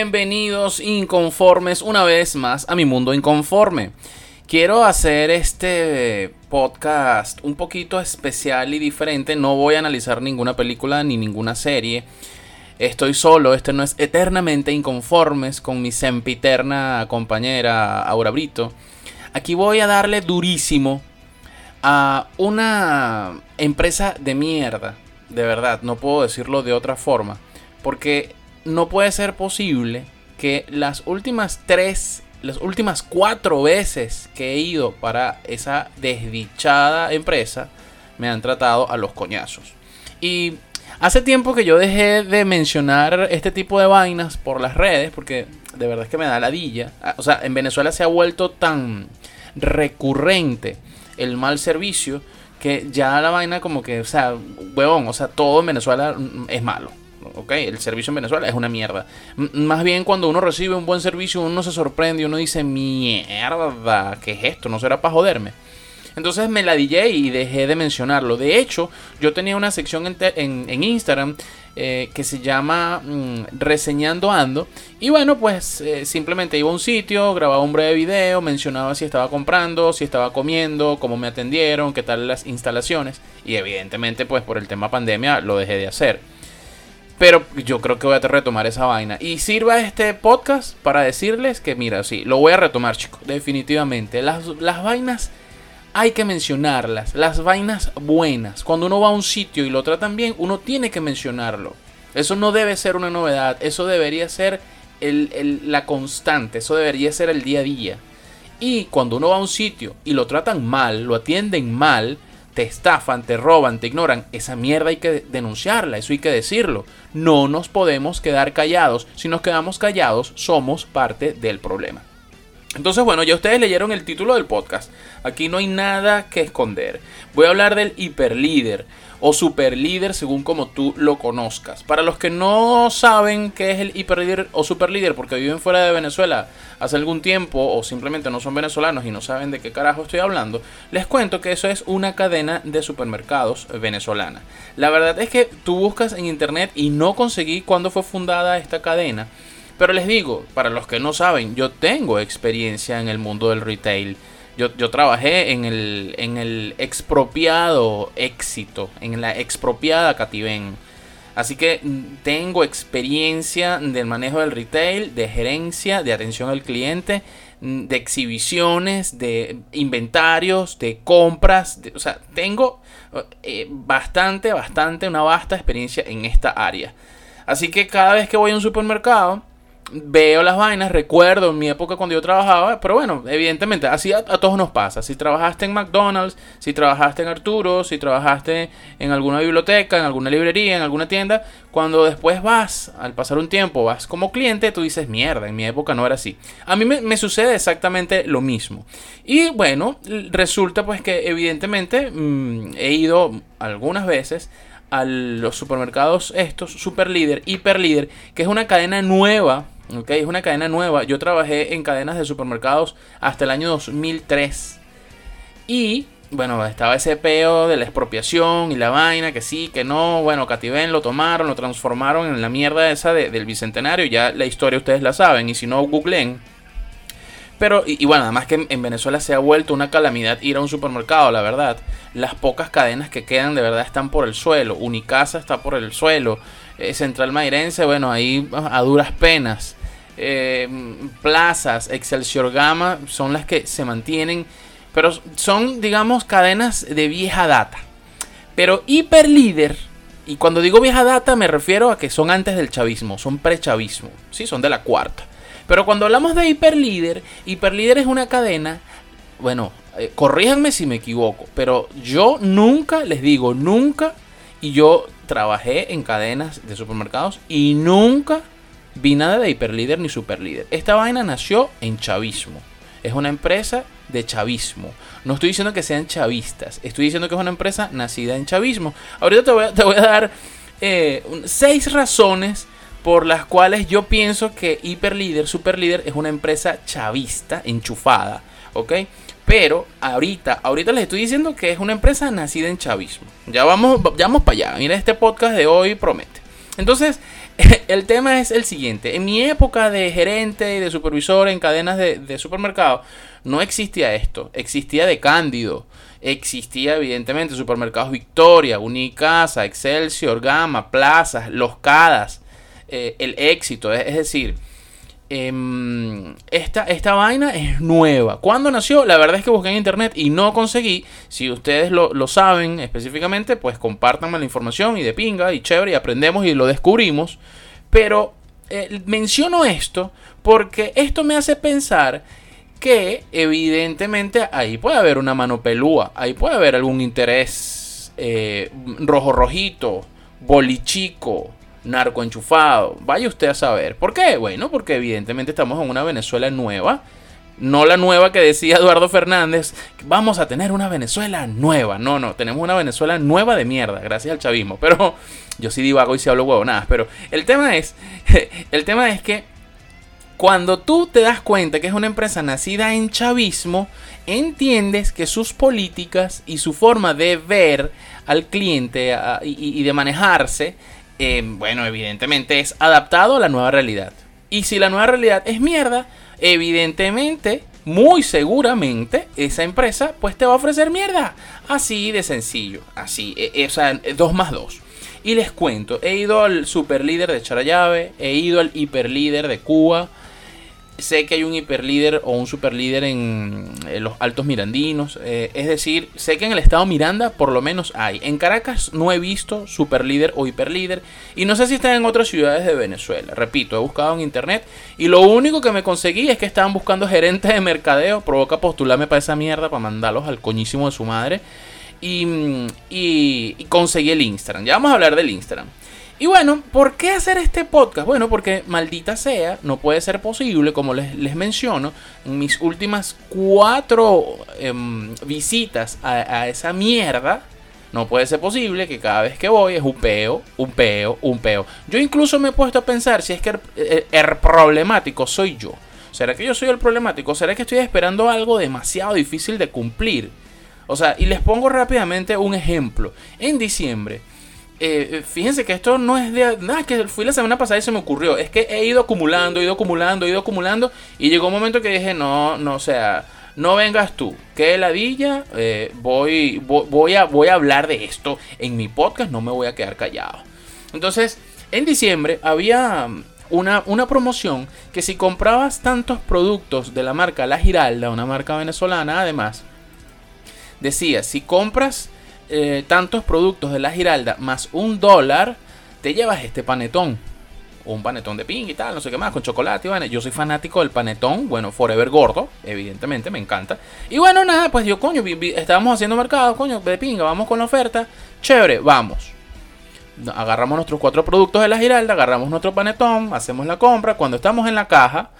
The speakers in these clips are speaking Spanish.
Bienvenidos inconformes una vez más a mi mundo inconforme. Quiero hacer este podcast un poquito especial y diferente. No voy a analizar ninguna película ni ninguna serie. Estoy solo, este no es eternamente inconformes con mi sempiterna compañera Aura Brito. Aquí voy a darle durísimo a una empresa de mierda. De verdad, no puedo decirlo de otra forma. Porque no puede ser posible que las últimas tres, las últimas cuatro veces que he ido para esa desdichada empresa, me han tratado a los coñazos. Y hace tiempo que yo dejé de mencionar este tipo de vainas por las redes, porque de verdad es que me da ladilla. Ah, o sea, en Venezuela se ha vuelto tan recurrente el mal servicio que ya la vaina como que, o sea, huevón, o sea, todo en Venezuela es malo ok, el servicio en Venezuela es una mierda. más bien cuando uno recibe un buen servicio, uno se sorprende y uno dice, mierda, ¿qué es esto? ¿No será para joderme? Entonces me la DJ y dejé de mencionarlo. De hecho, yo tenía una sección en, Instagram eh, que se llama mm, Reseñando Ando. Y bueno, pues eh, simplemente iba a un sitio, grababa un breve video, mencionaba si estaba comprando, si estaba comiendo, cómo me atendieron, qué tal las instalaciones. Y evidentemente, pues por el tema pandemia lo dejé de hacer. Pero yo creo que voy a retomar esa vaina. Y sirva este podcast para decirles que, mira, sí, lo voy a retomar, chicos. Definitivamente. Las, las vainas hay que mencionarlas. Las vainas buenas. Cuando uno va a un sitio y lo tratan bien, uno tiene que mencionarlo. Eso no debe ser una novedad. Eso debería ser la constante. Eso debería ser el día a día. Y cuando uno va a un sitio y lo tratan mal, lo atienden mal, te estafan, te roban, te ignoran, esa mierda hay que denunciarla, eso hay que decirlo. No nos podemos quedar callados. Si nos quedamos callados, somos parte del problema. Entonces, bueno, ya ustedes leyeron el título del podcast. Aquí no hay nada que esconder. Voy a hablar del hiperlíder o superlíder según como tú lo conozcas. Para los que no saben qué es el hiperlíder o superlíder porque viven fuera de Venezuela hace algún tiempo o simplemente no son venezolanos y no saben de qué carajo estoy hablando, les cuento que eso es una cadena de supermercados venezolana. La verdad es que tú buscas en internet y no conseguí cuándo fue fundada esta cadena. Pero les digo, para los que no saben, yo tengo experiencia en el mundo del retail. Yo, trabajé en el, en el expropiado éxito, en la expropiada Cativen. Así que mm, tengo experiencia del manejo del retail, de gerencia, de atención al cliente, mm, de exhibiciones, de inventarios, de compras. o sea, tengo eh, bastante, bastante, una vasta experiencia en esta área. Así que cada vez que voy a un supermercado, veo las vainas, recuerdo en mi época cuando yo trabajaba, pero bueno, evidentemente, así a, todos nos pasa. Si trabajaste en McDonald's, si trabajaste en Arturo, si trabajaste en alguna biblioteca, en alguna librería, en alguna tienda, cuando después vas, al pasar un tiempo, vas como cliente, tú dices, mierda, en mi época no era así. A mí me, sucede exactamente lo mismo. Y bueno, resulta pues que evidentemente mm, he ido algunas veces a los supermercados estos, super líder, hiper líder, que es una cadena nueva es una cadena nueva. Yo trabajé en cadenas de supermercados hasta el año 2003. Y bueno, estaba ese peo de la expropiación y la vaina, que sí, que no. Bueno, Cativen lo tomaron, lo transformaron en la mierda esa del bicentenario. Ya la historia ustedes la saben, y si no, googleen. Pero, y, y, bueno, además que en, Venezuela se ha vuelto una calamidad ir a un supermercado, la verdad. Las pocas cadenas que quedan de verdad están por el suelo. Unicasa está por el suelo. Eh, Central Mairense, bueno, ahí a duras penas. Eh, plazas, Excelsior Gama, son las que se mantienen, pero son, digamos, cadenas de vieja data. Pero Hiperlíder, y cuando digo vieja data me refiero a que son antes del chavismo, son prechavismo, ¿sí? son de la cuarta. Pero cuando hablamos de Hiperlíder, Hiperlíder es una cadena, bueno, eh, corríjanme si me equivoco, pero yo nunca, les digo, nunca, y yo trabajé en cadenas de supermercados y nunca vi nada de hiperlíder ni superlíder. Esta vaina nació en chavismo. Es una empresa de chavismo. No estoy diciendo que sean chavistas. Estoy diciendo que es una empresa nacida en chavismo. Ahorita te voy a, dar eh, seis razones por las cuales yo pienso que Hiperlíder, Superlíder es una empresa chavista, enchufada. ¿Ok? Pero ahorita, ahorita les estoy diciendo que es una empresa nacida en chavismo. Ya vamos, ya vamos para allá. Mira, este podcast de hoy promete. Entonces, el tema es el siguiente. En mi época de gerente y de supervisor en cadenas de, supermercados, no existía esto. Existía de Cándido. Existía evidentemente supermercados Victoria, Unicasa, Excelsior, Gama, Plazas, Los Cadas, eh, El Éxito. Es, decir, em, esta, esta, vaina es nueva. ¿Cuándo nació? La verdad es que busqué en internet y no conseguí. Si ustedes lo, lo saben específicamente, pues compártanme la información y de pinga y chévere y aprendemos y lo descubrimos. Pero eh, menciono esto porque esto me hace pensar que evidentemente ahí puede haber una mano pelúa, ahí puede haber algún interés eh, rojo rojito, bolichico, narco enchufado. Vaya usted a saber. ¿Por qué? Bueno, porque evidentemente estamos en una Venezuela nueva. No la nueva que decía Eduardo Fernández, vamos a tener una Venezuela nueva. No, no, tenemos una Venezuela nueva de mierda, gracias al chavismo. Pero yo sí divago y sí hablo huevonadas. Pero el tema es, el tema es que cuando tú te das cuenta que es una empresa nacida en chavismo, entiendes que sus políticas y su forma de ver al cliente y, de manejarse, eh, bueno, evidentemente es adaptado a la nueva realidad. Y si la nueva realidad es mierda, evidentemente, muy seguramente, esa empresa pues te va a ofrecer mierda. Así de sencillo, así, e, e, o sea, dos más dos. Y les cuento, he ido al super líder de Charayave, he ido al hiper líder de Cuba, sé que hay un hiperlíder o un superlíder en, en los Altos Mirandinos. Eh, es decir, sé que en el estado Miranda por lo menos hay. En Caracas no he visto superlíder o hiperlíder. Y no sé si están en otras ciudades de Venezuela. Repito, he buscado en internet. Y lo único que me conseguí es que estaban buscando gerentes de mercadeo. Provoca postularme para esa mierda, para mandarlos al coñísimo de su madre. Y, y, y conseguí el Instagram. Ya vamos a hablar del Instagram. Y bueno, ¿por qué hacer este podcast? Bueno, porque maldita sea, no puede ser posible, como les, menciono, en mis últimas cuatro em, visitas a, esa mierda, no puede ser posible que cada vez que voy es un peo, un peo, un peo. Yo incluso me he puesto a pensar si es que el, problemático soy yo. ¿Será que yo soy el problemático? ¿Será que estoy esperando algo demasiado difícil de cumplir? O sea, y les pongo rápidamente un ejemplo. En diciembre eh, eh, fíjense que esto no es de nada, que fui la semana pasada y se me ocurrió. Es que he ido acumulando, he ido acumulando, he ido acumulando. Y llegó un momento que dije, no, no, o sea, no vengas tú. Que ladilla, eh, voy, voy, a, voy a hablar de esto en mi podcast, no me voy a quedar callado. Entonces, en diciembre había una, una promoción que si comprabas tantos productos de la marca La Giralda, una marca venezolana además, decía, si compras eh, tantos productos de la Giralda más un dólar, te llevas este panetón. Un panetón de ping y tal, no sé qué más, con chocolate. Bueno, yo soy fanático del panetón, bueno, Forever Gordo, evidentemente, me encanta. Y bueno, nada, pues yo, coño, estábamos haciendo mercado, coño, de pinga, vamos con la oferta. Chévere, vamos. Agarramos nuestros cuatro productos de la Giralda, agarramos nuestro panetón, hacemos la compra. Cuando estamos en la caja,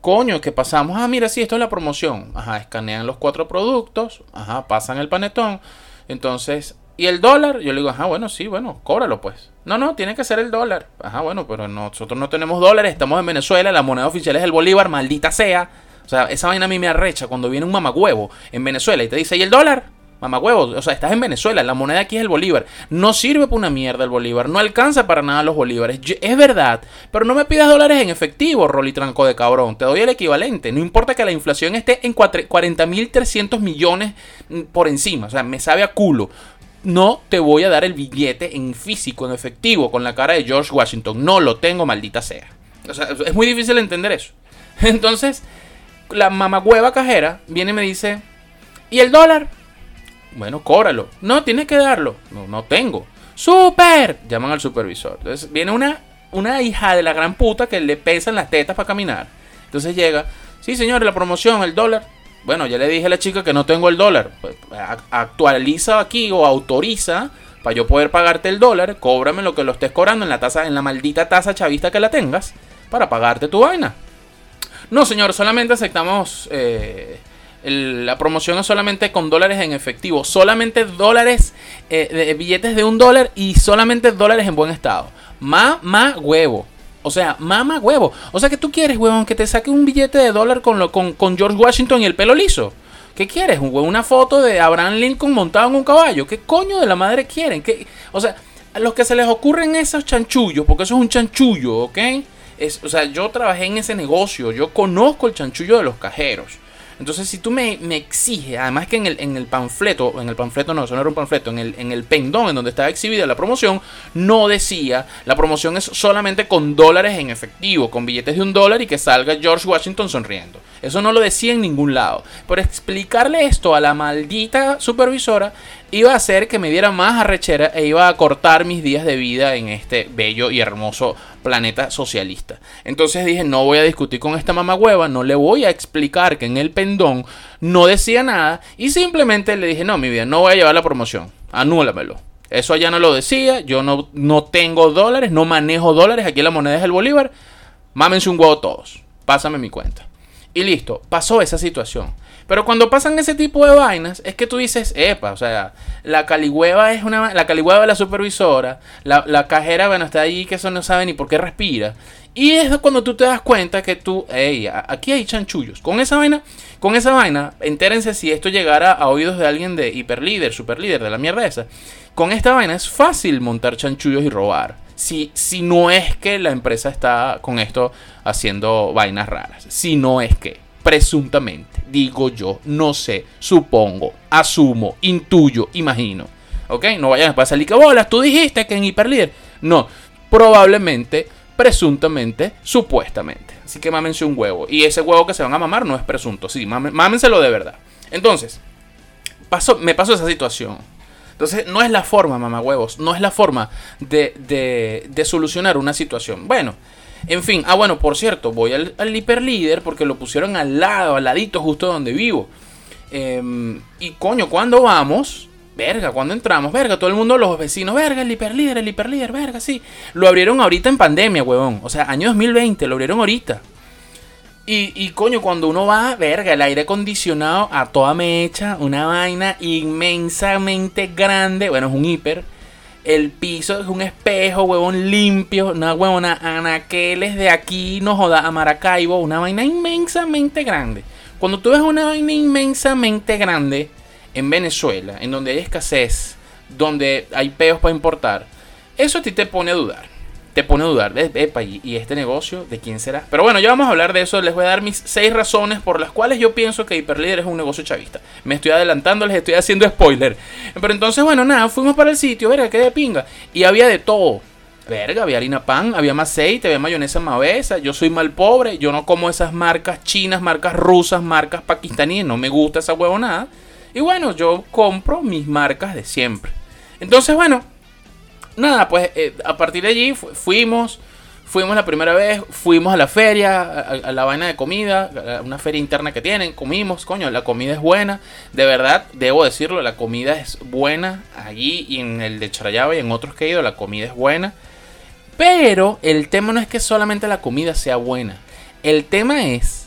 coño, que pasamos, ah, mira, sí, esto es la promoción. Ajá, escanean los cuatro productos, ajá, pasan el panetón entonces, ¿y el dólar? Yo le digo, ajá, bueno, sí, bueno, cóbralo pues. No, no, tiene que ser el dólar. Ajá, bueno, pero nosotros no tenemos dólares, estamos en Venezuela, la moneda oficial es el bolívar, maldita sea. O sea, esa vaina a mí me arrecha cuando viene un mamagüevo en Venezuela y te dice, ¿y el dólar? Mamagüevo, o sea, estás en Venezuela, la moneda aquí es el bolívar. No sirve para una mierda el bolívar, no alcanza para nada los bolívares. es verdad, pero no me pidas dólares en efectivo, Rolly Tranco de cabrón. Te doy el equivalente. No importa que la inflación esté en 40.300 millones mm, por encima, o sea, me sabe a culo. No te voy a dar el billete en físico, en efectivo, con la cara de George Washington. No lo tengo, maldita sea. O sea, es muy difícil entender eso. Entonces, la mamagüeva cajera viene y me dice, ¿y el dólar? Bueno, cóbralo. No, tienes que darlo. No, no tengo. ¡Super! Llaman al supervisor. Entonces viene una, una hija de la gran puta que le pesan las tetas para caminar. Entonces llega, sí señor, la promoción, el dólar. Bueno, ya le dije a la chica que no tengo el dólar. Pues, actualiza aquí o autoriza para yo poder pagarte el dólar. Cóbrame lo que lo estés cobrando en la tasa, en la maldita tasa chavista que la tengas para pagarte tu vaina. No, señor, solamente aceptamos. Eh, la promoción es solamente con dólares en efectivo. Solamente dólares, eh, billetes de un dólar y solamente dólares en buen estado. Mamá huevo. O sea, mamá huevo. O sea que tú quieres, huevón, que te saque un billete de dólar con, lo, con, con George Washington y el pelo liso. ¿Qué quieres? ¿Una foto de Abraham Lincoln montado en un caballo? ¿Qué coño de la madre quieren? ¿Qué? O sea, a los que se les ocurren esos chanchullos, porque eso es un chanchullo, ¿ok? Es, o sea, yo trabajé en ese negocio, yo conozco el chanchullo de los cajeros. Entonces, si tú me, me exiges, además que en el, en el panfleto, en el panfleto no, eso no era un panfleto, en el, en el pendón en donde estaba exhibida la promoción, no decía, la promoción es solamente con dólares en efectivo, con billetes de un dólar y que salga George Washington sonriendo. Eso no lo decía en ningún lado. Por explicarle esto a la maldita supervisora, iba a hacer que me diera más arrechera e iba a cortar mis días de vida en este bello y hermoso planeta socialista. Entonces dije, no voy a discutir con esta mamagüeva, no le voy a explicar que en el pendón no decía nada y simplemente le dije, no, mi vida, no voy a llevar la promoción, anúlamelo. Eso allá no lo decía, yo no, no tengo dólares, no manejo dólares, aquí la moneda es el bolívar, mámense un huevo todos, pásame mi cuenta. Y listo, pasó esa situación. Pero cuando pasan ese tipo de vainas, es que tú dices, epa, o sea, la caligüeva es una. La caligüeva de la supervisora, la, cajera, bueno, está ahí que eso no sabe ni por qué respira. Y es cuando tú te das cuenta que tú, hey, aquí hay chanchullos. Con esa vaina, con esa vaina, entérense si esto llegara a oídos de alguien de hiperlíder, superlíder, de la mierda esa. Con esta vaina es fácil montar chanchullos y robar. Si, si no es que la empresa está con esto haciendo vainas raras. Si no es que presuntamente, digo yo, no sé, supongo, asumo, intuyo, imagino. ¿Ok? No vayan a salir que bolas, tú dijiste que en Hiperlíder. No, probablemente, presuntamente, supuestamente. Así que mámense un huevo. Y ese huevo que se van a mamar no es presunto, sí, mámenselo de verdad. Entonces, me pasó esa situación. Entonces, no es la forma, mamá huevos, no es la forma de, de, de solucionar una situación. Bueno, en fin, ah bueno, por cierto, voy al, al hiperlíder porque lo pusieron al lado, al ladito, justo donde vivo. Em, y coño, ¿cuándo vamos? Verga, cuando entramos, verga, todo el mundo, los vecinos, verga, el hiperlíder, el hiperlíder, verga, sí. Lo abrieron ahorita en pandemia, huevón. O sea, año 2020, lo abrieron ahorita. Y, y coño, cuando uno va, verga, el aire acondicionado a toda mecha, una vaina inmensamente grande, bueno, es un hiper el piso es un espejo, huevón limpio. Una huevona anaqueles de aquí, no joda, a Maracaibo. Una vaina inmensamente grande. Cuando tú ves una vaina inmensamente grande en Venezuela, en donde hay escasez, donde hay peos para importar, eso a ti te pone a dudar te pone a dudar, epa, ¿y, este negocio de quién será? Pero bueno, ya vamos a hablar de eso, les voy a dar mis seis razones por las cuales yo pienso que Hiperlíder es un negocio chavista. Me estoy adelantando, les estoy haciendo spoiler. Pero entonces, bueno, nada, fuimos para el sitio, verga, qué de pinga. Y había de todo. Verga, había harina pan, había más aceite, había mayonesa mavesa. Yo soy mal pobre, yo no como esas marcas chinas, marcas rusas, marcas pakistaníes, no me gusta esa huevonada. Y bueno, yo compro mis marcas de siempre. Entonces, bueno, nada, pues eh, a partir de allí fuimos, fuimos la primera vez, fuimos a la feria, a, la vaina de comida, una feria interna que tienen, comimos, coño, la comida es buena, de verdad, debo decirlo, la comida es buena allí y en el de Charayaba y en otros que he ido, la comida es buena. Pero el tema no es que solamente la comida sea buena, el tema es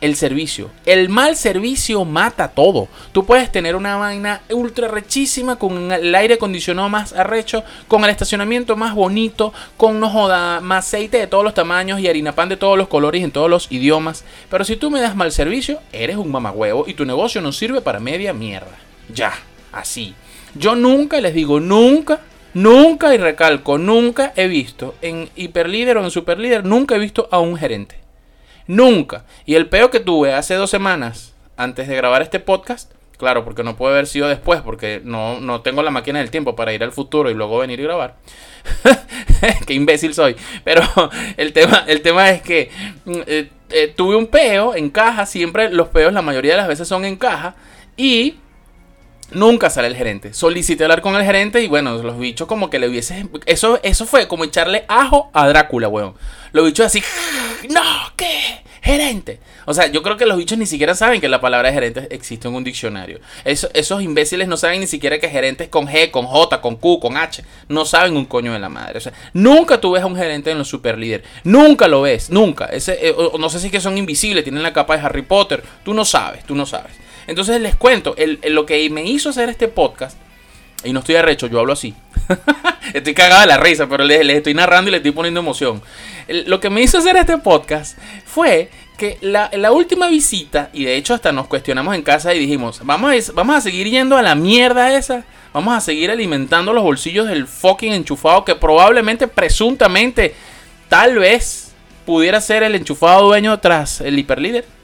el servicio. El mal servicio mata todo. Tú puedes tener una vaina ultra rechísima con el aire acondicionado más arrecho, con el estacionamiento más bonito, con no joda, más aceite de todos los tamaños y harina pan de todos los colores en todos los idiomas. Pero si tú me das mal servicio, eres un mamagüevo y tu negocio no sirve para media mierda. Ya, así. Yo nunca les digo nunca Nunca, y recalco, nunca he visto en hiperlíder o en superlíder, nunca he visto a un gerente. Nunca. Y el peo que tuve hace dos semanas, antes de grabar este podcast, Claro, porque no puede haber sido después, porque no, no tengo la máquina del tiempo para ir al futuro y luego venir y grabar. Qué imbécil soy. Pero el tema, el tema es que mm, eh, eh, tuve un peo en caja. Siempre los peos, la mayoría de las veces son en caja. Y nunca sale el gerente. Solicité hablar con el gerente y bueno, los bichos como que le hubiese... Eso, eso fue como echarle ajo a Drácula, weón. Los bichos así... No, ¿qué? gerente. O sea, yo creo que los bichos ni siquiera saben que la palabra gerente existe en un diccionario. esos imbéciles no saben ni siquiera que gerente es con G, con J, con Q, con H. No saben un coño de la madre. O sea, nunca tú ves a un gerente en los super líder. Nunca lo ves, nunca. Ese, eh, no sé si es que son invisibles, tienen la capa de Harry Potter. Tú no sabes, tú no sabes. Entonces les cuento, lo que me hizo hacer este podcast, y no estoy arrecho, yo hablo así. estoy cagado de la risa, pero les, les, estoy narrando y les estoy poniendo emoción. lo que me hizo hacer este podcast fue que la, última visita, y de hecho hasta nos cuestionamos en casa y dijimos, vamos a, vamos a seguir yendo a la mierda esa, vamos a seguir alimentando los bolsillos del fucking enchufado que probablemente, presuntamente, tal vez pudiera ser el enchufado dueño tras el hiperlíder.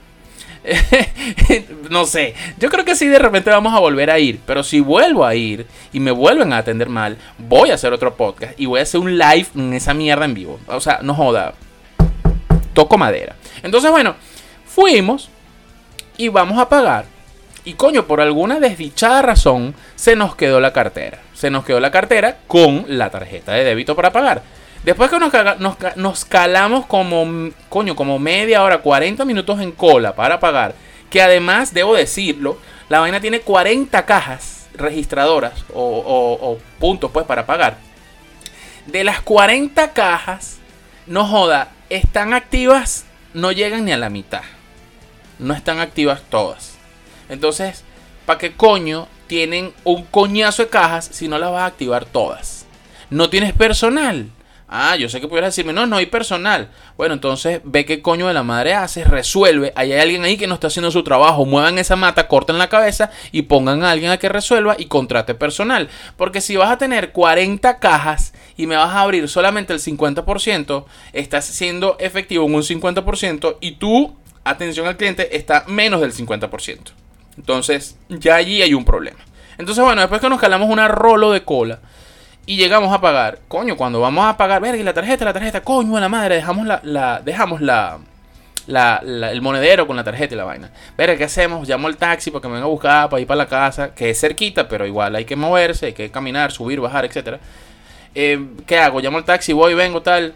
no sé, yo creo que sí de repente vamos a volver a ir, pero si vuelvo a ir y me vuelven a atender mal, voy a hacer otro podcast y voy a hacer un live en esa mierda en vivo. O sea, no joda. Toco madera. Entonces, bueno, fuimos y vamos a pagar. Y coño, por alguna desdichada razón, se nos quedó la cartera. Se nos quedó la cartera con la tarjeta de débito para pagar. Después que nos, calamos como, coño, como media hora, 40 minutos en cola para pagar. Que además, debo decirlo, la vaina tiene 40 cajas registradoras o, puntos pues para pagar. De las 40 cajas, no joda, están activas no llegan ni a la mitad. No están activas todas. Entonces, ¿para qué coño tienen un coñazo de cajas si no las vas a activar todas? No tienes personal. Ah, yo sé que pudieras decirme, no, no hay personal. Bueno, entonces ve qué coño de la madre haces, resuelve. Hay alguien ahí que no está haciendo su trabajo. Muevan esa mata, corten la cabeza y pongan a alguien a que resuelva y contrate personal. Porque si vas a tener 40 cajas y me vas a abrir solamente el 50%, estás siendo efectivo en un 50% y tu atención al cliente está menos del 50%. Entonces, ya allí hay un problema. Entonces, bueno, después que nos calamos una rolo de cola y llegamos a pagar. Coño, cuando vamos a pagar, verga, la tarjeta, la tarjeta, coño, la madre, dejamos la, la dejamos la, el monedero con la tarjeta y la vaina. Verga, ¿qué hacemos? Llamo al taxi para que me venga a buscar, para ir para la casa, que es cerquita, pero igual hay que moverse, hay que caminar, subir, bajar, etcétera. Eh, ¿Qué hago? Llamo al taxi, voy, vengo, tal.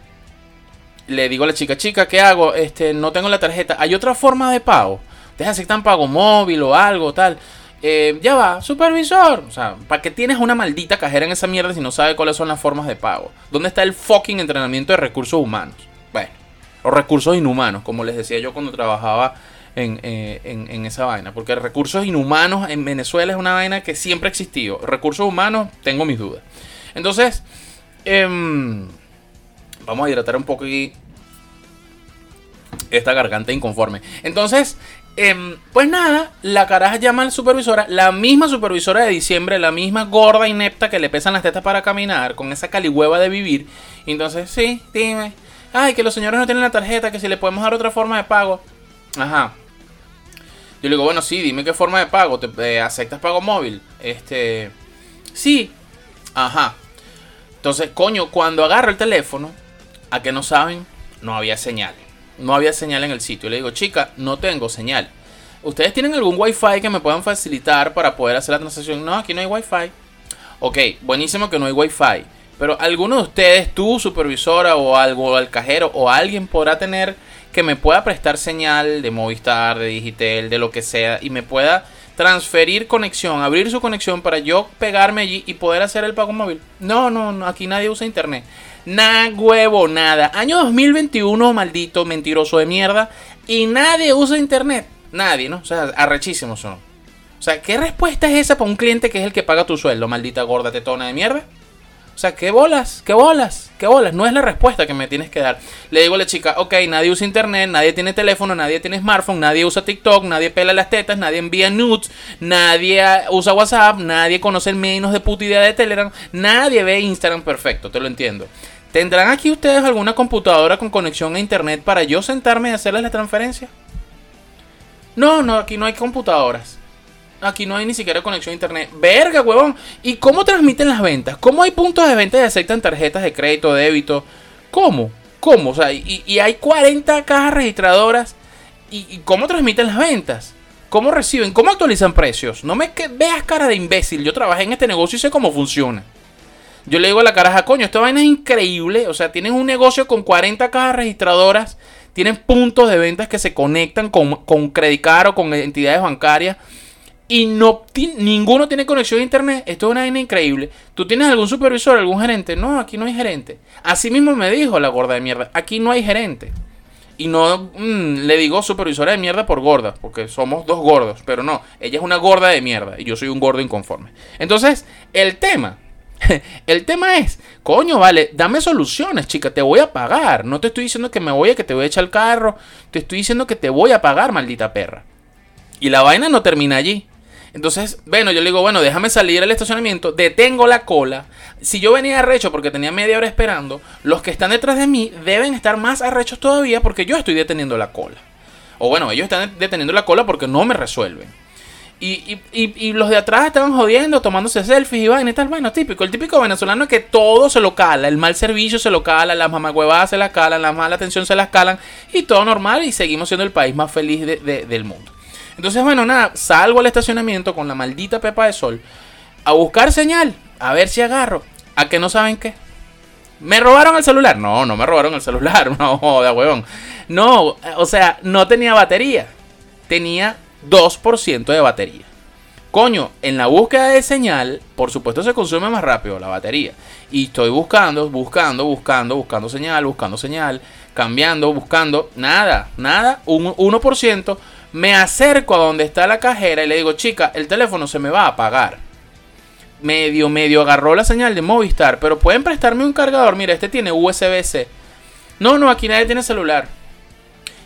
Le digo a la chica, chica, ¿qué hago? Este, no tengo la tarjeta. ¿Hay otra forma de pago? Deja están pago móvil o algo, tal. Eh, ya va, supervisor. O sea, ¿para qué tienes una maldita cajera en esa mierda si no sabe cuáles son las formas de pago? ¿Dónde está el fucking entrenamiento de recursos humanos? Bueno, o recursos inhumanos, como les decía yo cuando trabajaba en, eh, esa vaina. Porque recursos inhumanos en Venezuela es una vaina que siempre ha existido. Recursos humanos, tengo mis dudas. Entonces, em, vamos a hidratar un poco aquí esta garganta inconforme. Entonces, Em, pues nada, la caraja llama a la supervisora, la misma supervisora de diciembre, la misma gorda inepta que le pesan las tetas para caminar, con esa calihueva de vivir. entonces, sí, dime. Ay, que los señores no tienen la tarjeta, que si le podemos dar otra forma de pago. Ajá. Yo le digo, bueno, sí, dime qué forma de pago. ¿Te, eh, ¿Aceptas pago móvil? Este. Sí. Ajá. Entonces, coño, cuando agarro el teléfono, a que no saben, no había señal no había señal en el sitio. Le digo, chica, no tengo señal. ¿Ustedes tienen algún wifi que me puedan facilitar para poder hacer la transacción? No, aquí no hay wifi. Ok, buenísimo que no hay wifi. Pero alguno de ustedes, tu supervisora o algo, al cajero o alguien podrá tener que me pueda prestar señal de Movistar, de Digitel, de lo que sea y me pueda transferir conexión, abrir su conexión para yo pegarme allí y poder hacer el pago móvil. No, no, no, aquí nadie usa internet. Nada huevo, nada. Año 2021, maldito mentiroso de mierda. Y nadie usa internet. Nadie, ¿no? O sea, arrechísimos son. O sea, ¿qué respuesta es esa para un cliente que es el que paga tu sueldo, maldita gorda tetona de mierda? O sea, ¿qué bolas? ¿Qué bolas? ¿Qué bolas? No es la respuesta que me tienes que dar. Le digo a la chica, ok, nadie usa internet, nadie tiene teléfono, nadie tiene smartphone, nadie usa TikTok, nadie pela las tetas, nadie envía nudes, nadie usa WhatsApp, nadie conoce menos de puta idea de Telegram, nadie ve Instagram perfecto, te lo entiendo. ¿Tendrán aquí ustedes alguna computadora con conexión a internet para yo sentarme y hacerles la transferencia? No, no, aquí no hay computadoras. Aquí no hay ni siquiera conexión a internet. Verga, huevón. ¿Y cómo transmiten las ventas? ¿Cómo hay puntos de venta y aceptan tarjetas de crédito, débito? ¿Cómo? ¿Cómo? O sea, y, hay 40 cajas registradoras. ¿Y, cómo transmiten las ventas? ¿Cómo reciben? ¿Cómo actualizan precios? No me veas cara de imbécil. Yo trabajé en este negocio y sé cómo funciona. Yo le digo a la caraja, coño, esta vaina es increíble. O sea, tienen un negocio con 40 cajas registradoras. Tienen puntos de ventas que se conectan con, con Credit o con entidades bancarias y no ninguno tiene conexión a internet, esto es una vaina increíble. ¿Tú tienes algún supervisor, algún gerente? No, aquí no hay gerente. Así mismo me dijo la gorda de mierda, aquí no hay gerente. Y no mm, le digo supervisora de mierda por gorda, porque somos dos gordos, pero no, ella es una gorda de mierda y yo soy un gordo inconforme. Entonces, el tema, el tema es, coño, vale, dame soluciones, chica, te voy a pagar. No te estoy diciendo que me voy a que te voy a echar el carro, te estoy diciendo que te voy a pagar, maldita perra. Y la vaina no termina allí. Entonces, bueno, yo le digo, bueno, déjame salir al estacionamiento, detengo la cola. Si yo venía arrecho porque tenía media hora esperando, los que están detrás de mí deben estar más arrechos todavía porque yo estoy deteniendo la cola. O bueno, ellos están deteniendo la cola porque no me resuelven. Y, y, los de atrás estaban jodiendo, tomándose selfies y vaina y tal. Bueno, típico. El típico venezolano es que todo se lo cala. El mal servicio se lo cala, las mamagüevadas se las calan, la mala atención se las calan. Y todo normal y seguimos siendo el país más feliz del mundo. Entonces, bueno, nada, salgo al estacionamiento con la maldita pepa de sol a buscar señal, a ver si agarro. ¿A que no saben qué? ¿Me robaron el celular? No, no me robaron el celular, no joda, huevón. No, o sea, no tenía batería. Tenía 2% de batería. Coño, en la búsqueda de señal, por supuesto se consume más rápido la batería. Y estoy buscando, buscando, buscando, buscando señal, buscando señal, cambiando, buscando. Nada, nada, un 1%. Me acerco a donde está la cajera y le digo, chica, el teléfono se me va a apagar. Medio, medio agarró la señal de Movistar, pero pueden prestarme un cargador. Mira, este tiene USB-C. No, no, aquí nadie tiene celular.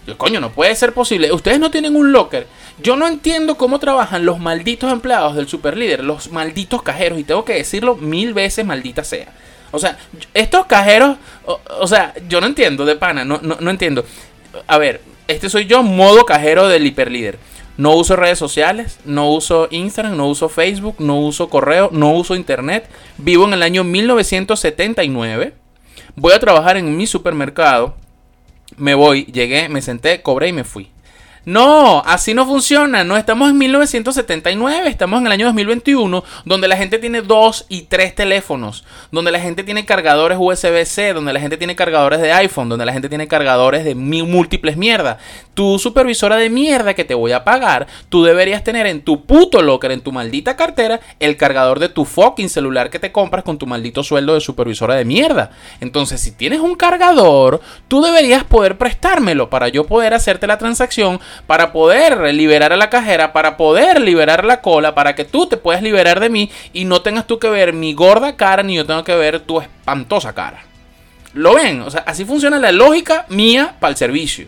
Yo, coño, no puede ser posible. Ustedes no tienen un locker. Yo no entiendo cómo trabajan los malditos empleados del superlíder, los malditos cajeros, y tengo que decirlo mil veces, maldita sea. O sea, estos cajeros, o, sea, yo no entiendo de pana, no, no, no entiendo. A ver, este soy yo, modo cajero del hiperlíder. No uso redes sociales, no uso Instagram, no uso Facebook, no uso correo, no uso internet. Vivo en el año 1979. Voy a trabajar en mi supermercado. Me voy, llegué, me senté, cobré y me fui. No, así no funciona. No estamos en 1979, estamos en el año 2021, donde la gente tiene dos y tres teléfonos, donde la gente tiene cargadores USB-C, donde la gente tiene cargadores de iPhone, donde la gente tiene cargadores de múltiples mierda. Tu supervisora de mierda que te voy a pagar, tú deberías tener en tu puto locker, en tu maldita cartera, el cargador de tu fucking celular que te compras con tu maldito sueldo de supervisora de mierda. Entonces, si tienes un cargador, tú deberías poder prestármelo para yo poder hacerte la transacción para poder liberar a la cajera, para poder liberar la cola, para que tú te puedas liberar de mí y no tengas tú que ver mi gorda cara ni yo tengo que ver tu espantosa cara. ¿Lo ven? O sea, así funciona la lógica mía para el servicio.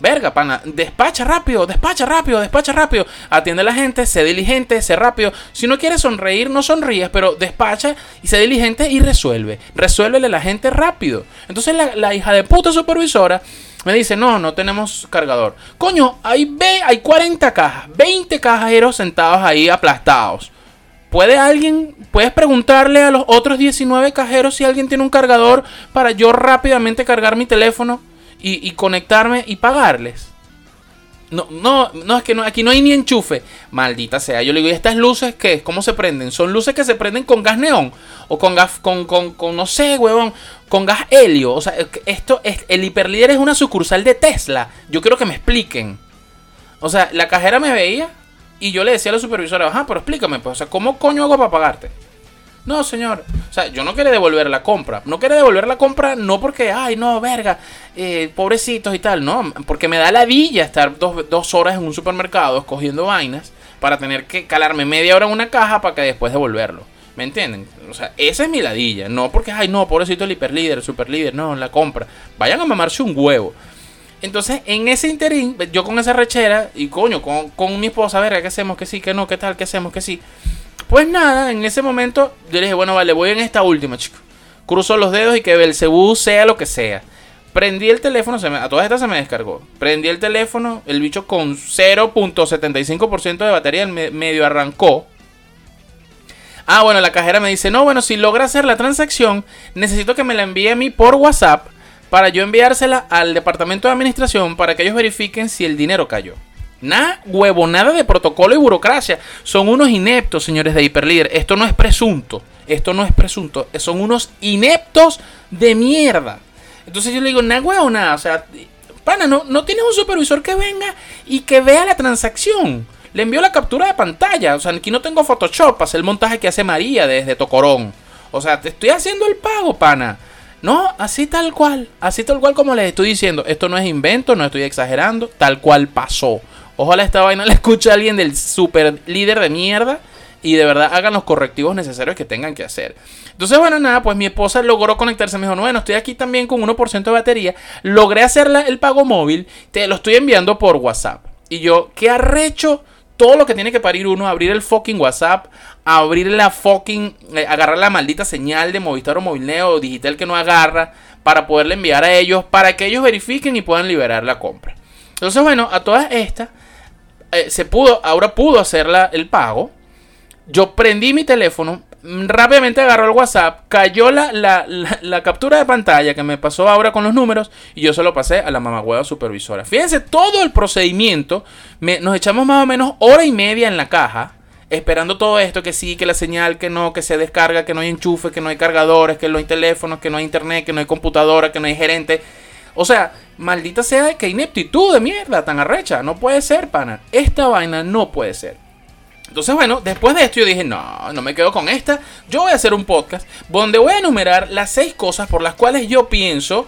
Verga, pana, despacha rápido, despacha rápido, despacha rápido. Atiende a la gente, sé diligente, sé rápido. Si no quieres sonreír, no sonríes, pero despacha y sé diligente y resuelve. Resuélvele a la gente rápido. Entonces la, la hija de puta supervisora me dice, no, no tenemos cargador. Coño, hay, ve, hay 40 cajas, 20 cajeros sentados ahí aplastados. ¿Puede alguien, puedes preguntarle a los otros 19 cajeros si alguien tiene un cargador para yo rápidamente cargar mi teléfono y, conectarme y pagarles? No, no, no, es que no, aquí no hay ni enchufe. Maldita sea. Yo le digo, ¿y estas luces qué? ¿Cómo se prenden? ¿Son luces que se prenden con gas neón? O con gas, con, con, con no sé, huevón, con gas helio. O sea, esto es, el hiperlíder es una sucursal de Tesla. Yo quiero que me expliquen. O sea, la cajera me veía y yo le decía a la supervisora, ajá, pero explícame, pues, o sea, ¿cómo coño hago para pagarte? No, señor. O sea, yo no quiero devolver la compra. No quiero devolver la compra no porque, ay, no, verga, eh, pobrecitos y tal. No, porque me da la villa estar dos, dos horas en un supermercado escogiendo vainas para tener que calarme media hora en una caja para que después devolverlo. ¿Me entienden? O sea, esa es mi ladilla. No porque, ay, no, pobrecito el hiperlíder, el superlíder, no, la compra. Vayan a mamarse un huevo. Entonces, en ese interín, yo con esa rechera y coño, con, con mi esposa, verga, ¿qué hacemos? ¿Qué sí? ¿Qué no? ¿Qué tal? ¿Qué hacemos? ¿Qué sí? Pues nada, en ese momento yo le dije, bueno, vale, voy en esta última, chico. Cruzo los dedos y que Belcebú sea lo que sea. Prendí el teléfono, se me, a todas estas se me descargó. Prendí el teléfono, el bicho con 0.75% de batería medio arrancó. Ah, bueno, la cajera me dice, no, bueno, si logra hacer la transacción, necesito que me la envíe a mí por WhatsApp para yo enviársela al departamento de administración para que ellos verifiquen si el dinero cayó. Nada, huevo, nada de protocolo y burocracia. Son unos ineptos, señores de Hiperlíder. Esto no es presunto. Esto no es presunto. Son unos ineptos de mierda. Entonces yo le digo, nada, huevo, nada. O sea, pana, no, no tienes un supervisor que venga y que vea la transacción. Le envió la captura de pantalla. O sea, aquí no tengo Photoshop para el montaje que hace María desde Tocorón. O sea, te estoy haciendo el pago, pana. No, así tal cual. Así tal cual como les estoy diciendo. Esto no es invento, no estoy exagerando. Tal cual pasó. Ojalá esta vaina la escuche alguien del super líder de mierda y de verdad hagan los correctivos necesarios que tengan que hacer. Entonces, bueno, nada, pues mi esposa logró conectarse. Me dijo, bueno, estoy aquí también con 1% de batería. Logré hacer el pago móvil. Te lo estoy enviando por WhatsApp. Y yo, ¿qué arrecho? Todo lo que tiene que parir uno, abrir el fucking WhatsApp, abrir la fucking, eh, agarrar la maldita señal de Movistar o Movilneo o digital que no agarra para poderle enviar a ellos, para que ellos verifiquen y puedan liberar la compra. Entonces, bueno, a todas estas, eh, se pudo, ahora pudo hacer el pago. Yo prendí mi teléfono, mm, rápidamente agarró el WhatsApp, cayó la, la, captura de pantalla que me pasó ahora con los números y yo se lo pasé a la mamagüeva supervisora. Fíjense, todo el procedimiento, nos echamos más o menos hora y media en la caja, esperando todo esto, que sí, que la señal, que no, que se descarga, que no hay enchufe, que no hay cargadores, que no hay teléfonos, que no hay internet, que no hay computadora, que no hay gerente. O sea, maldita sea que ineptitud de mierda tan arrecha. No puede ser, pana. Esta vaina no puede ser. Entonces, bueno, después de esto yo dije, no, no me quedo con esta. Yo voy a hacer un podcast donde voy a enumerar las seis cosas por las cuales yo pienso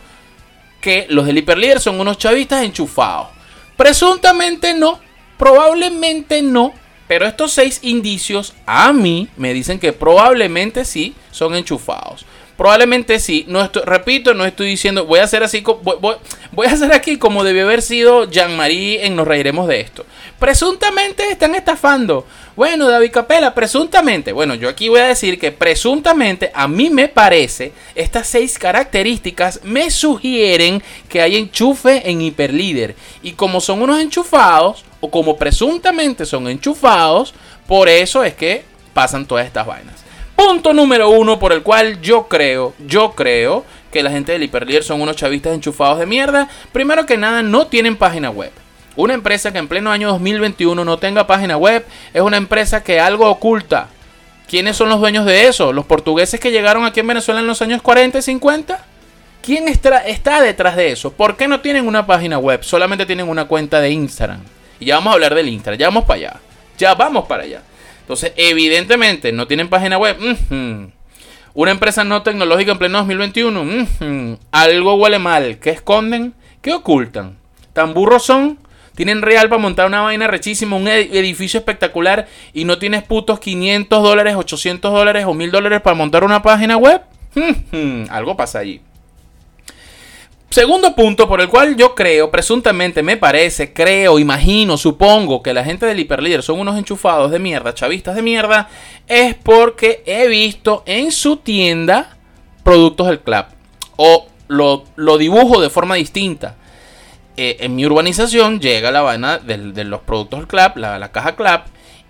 que los del hiperlíder son unos chavistas enchufados. Presuntamente no, probablemente no, pero estos seis indicios a mí me dicen que probablemente sí son enchufados. Probablemente sí. No estoy, repito, no estoy diciendo. Voy a hacer así. Voy, voy, a hacer aquí como debió haber sido Jean-Marie en Nos Reiremos de esto. Presuntamente están estafando. Bueno, David Capela, presuntamente. Bueno, yo aquí voy a decir que presuntamente a mí me parece. Estas seis características me sugieren que hay enchufe en Hiperlíder. Y como son unos enchufados, o como presuntamente son enchufados, por eso es que pasan todas estas vainas. Punto número uno por el cual yo creo, yo creo que la gente del Hiperlier son unos chavistas enchufados de mierda. Primero que nada, no tienen página web. Una empresa que en pleno año 2021 no tenga página web es una empresa que algo oculta. ¿Quiénes son los dueños de eso? ¿Los portugueses que llegaron aquí en Venezuela en los años 40 y 50? ¿Quién está, detrás de eso? ¿Por qué no tienen una página web? Solamente tienen una cuenta de Instagram. Y ya vamos a hablar del Instagram. Ya vamos para allá. Ya vamos para allá. Entonces, evidentemente, no tienen página web. Una empresa no tecnológica en pleno 2021. Algo huele mal. ¿Qué esconden? ¿Qué ocultan? ¿Tan burros son? Tienen real para montar una vaina rechísima, un edificio espectacular y no tienes putos 500 dólares, 800 dólares o 1000 dólares para montar una página web. Algo pasa allí. Segundo punto por el cual yo creo, presuntamente me parece, creo, imagino, supongo que la gente del hiperlíder son unos enchufados de mierda, chavistas de mierda, es porque he visto en su tienda productos del club. O lo, dibujo de forma distinta. Eh, en mi urbanización llega la vaina de, los productos del club, la, la caja club,